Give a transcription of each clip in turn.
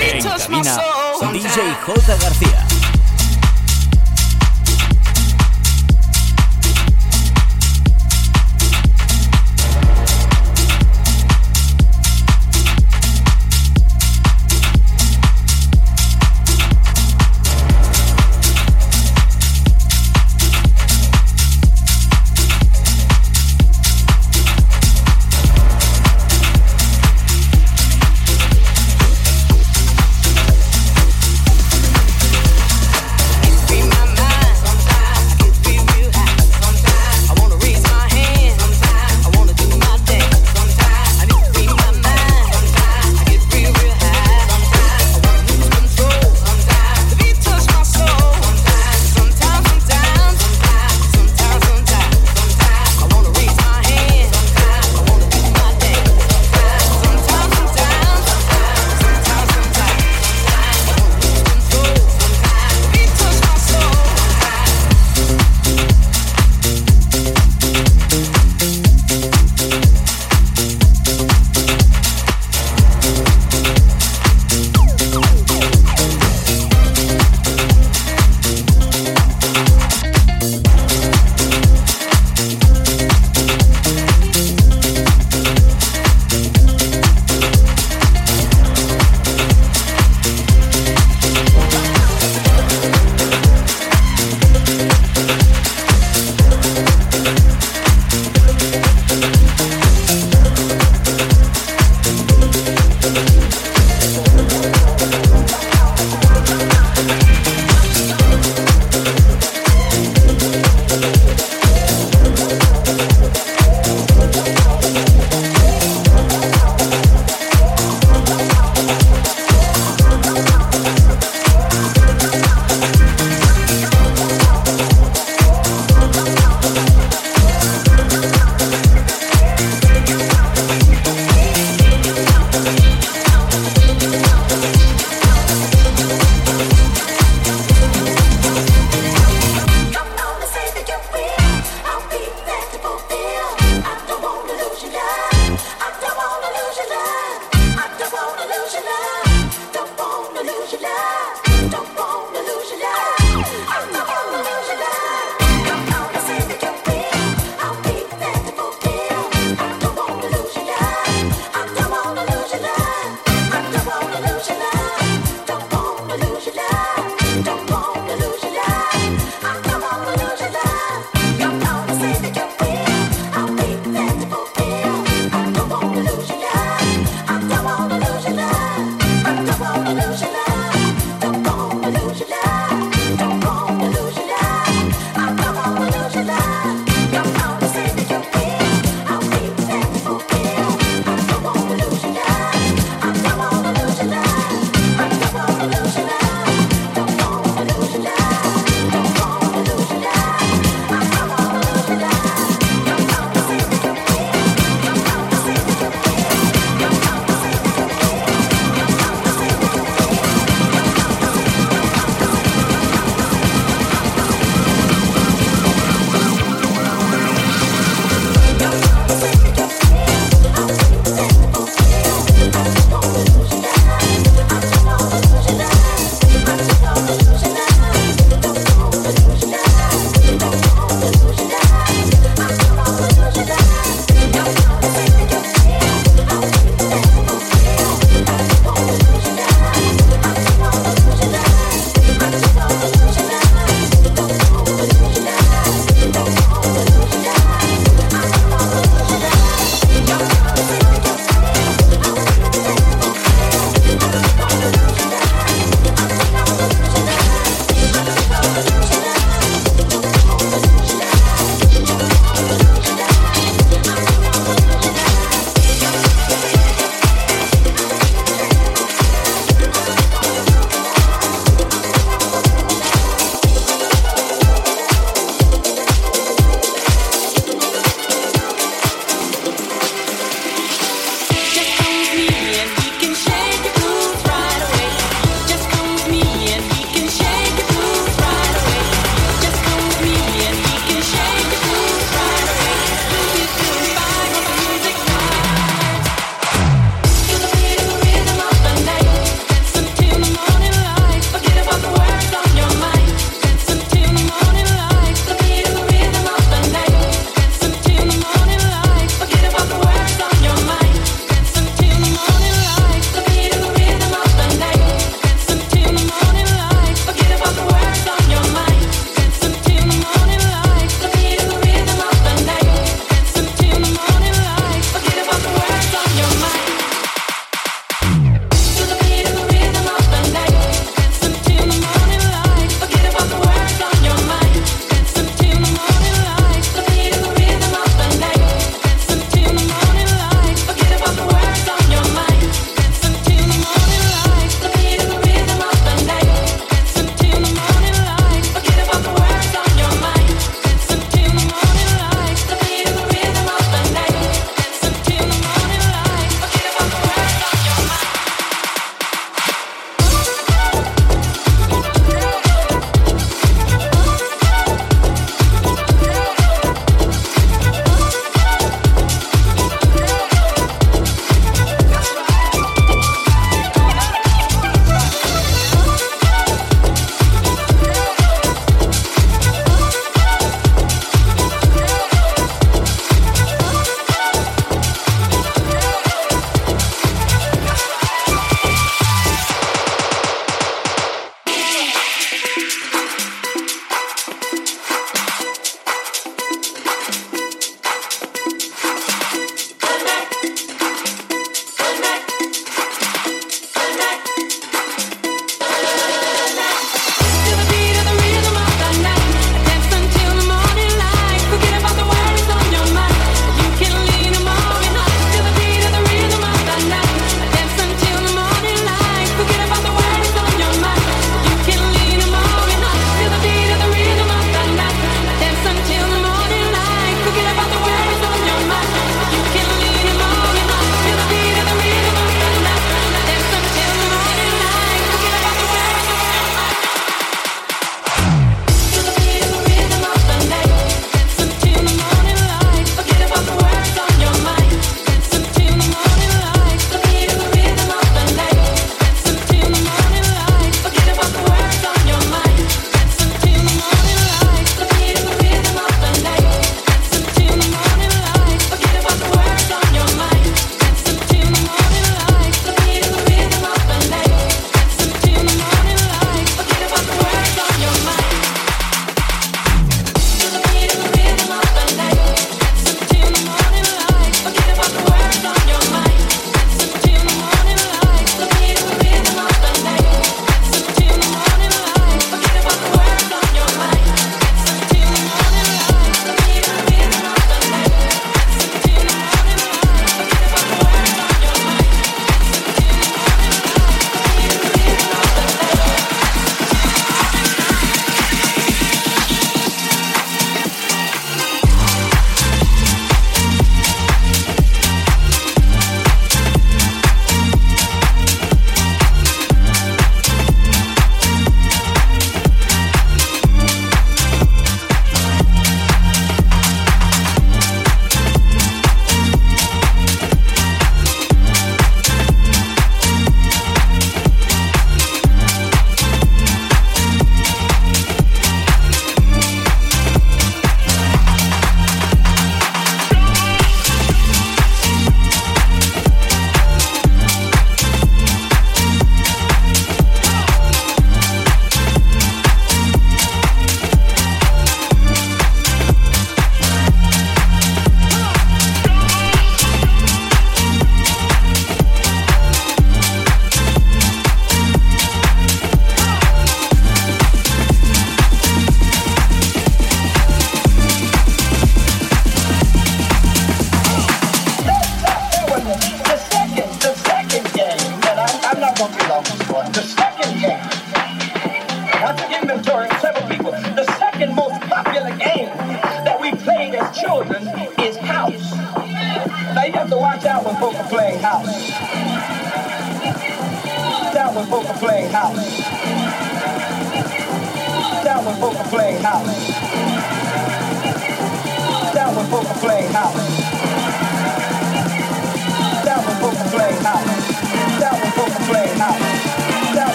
En cabina. DJ. J. García.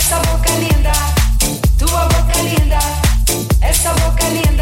Tell the difference yet. That's what you're coming for,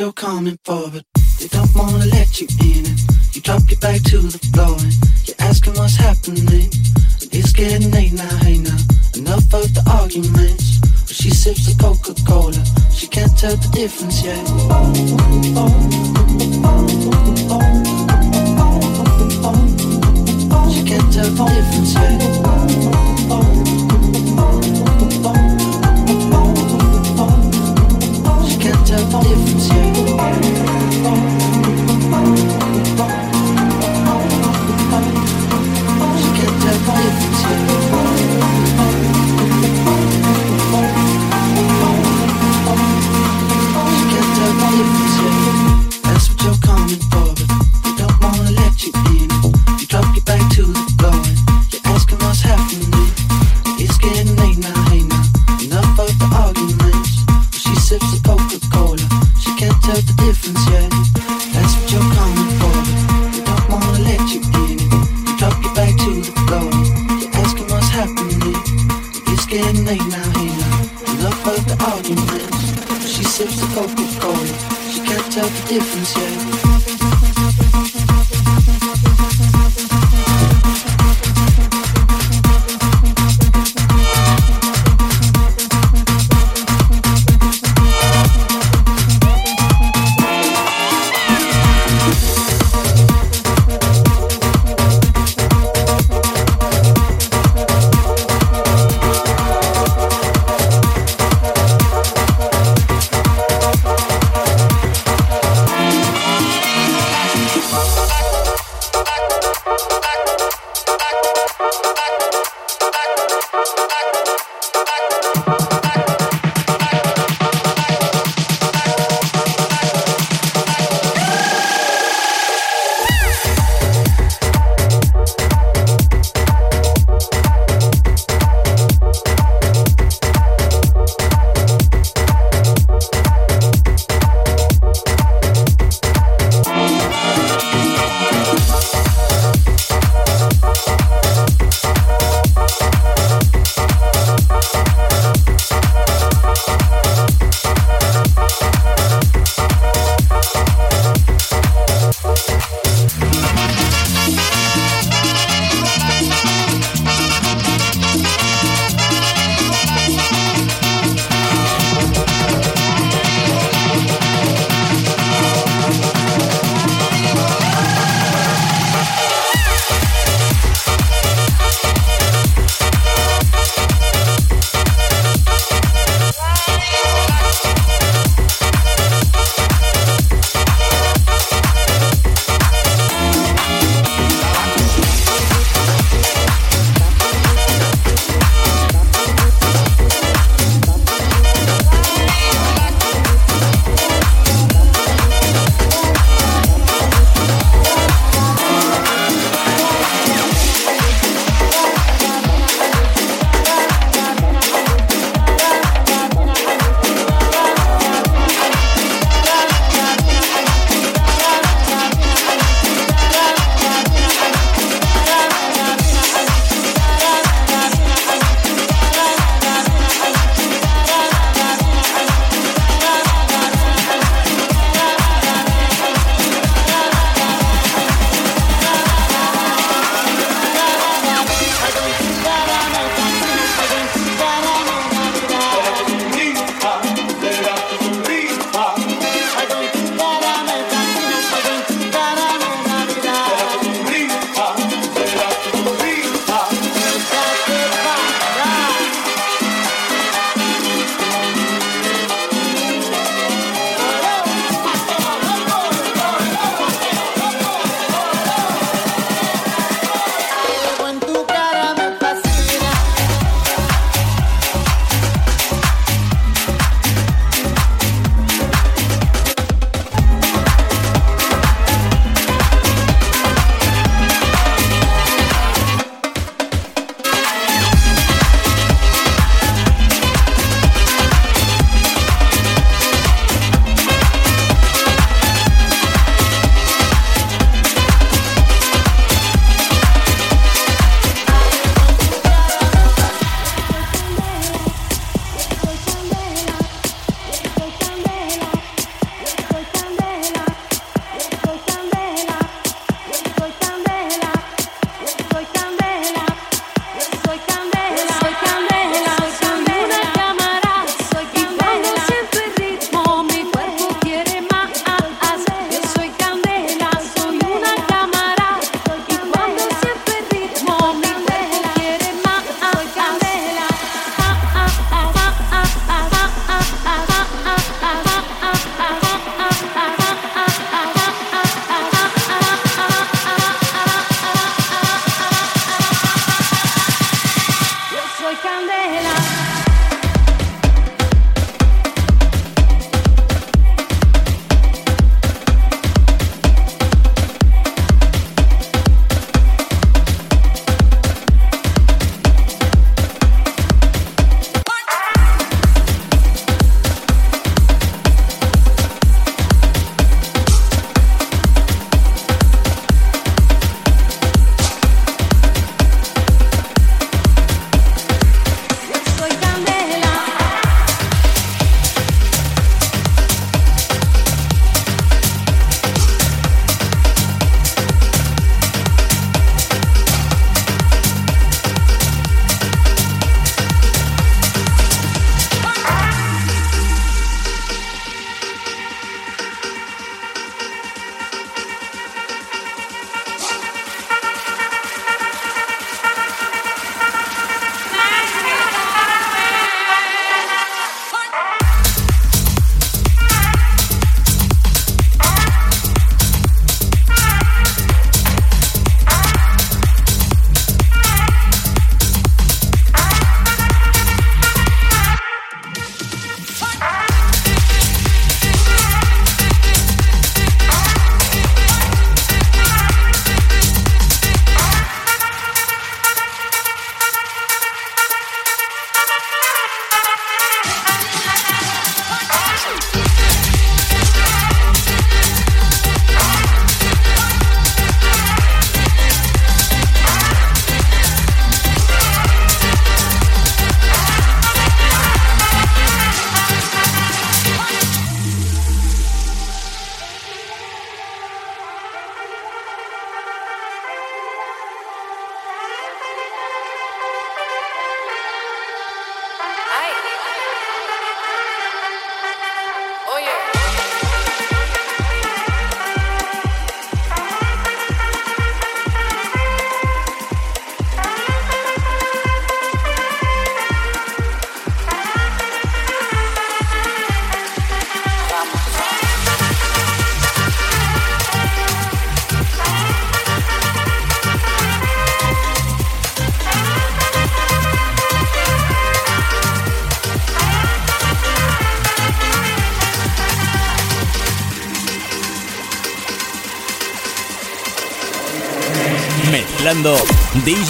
you're coming forward.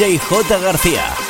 DJ J. García.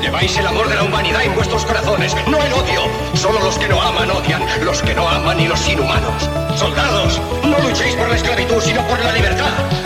Lleváis el amor de la humanidad en vuestros corazones, no el odio. Solo los que no aman odian, los que no aman y los inhumanos. Soldados, no luchéis por la esclavitud, sino por la libertad.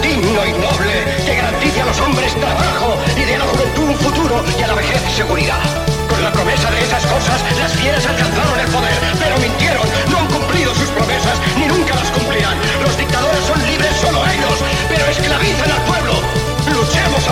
digno y noble, que garantice a los hombres trabajo y de a la juventud un futuro y a la vejez seguridad. Con la promesa de esas cosas, las fieras alcanzaron el poder, pero mintieron, no han cumplido sus promesas, ni nunca las cumplirán. Los dictadores son libres solo ellos, pero esclavizan al pueblo. Luchemos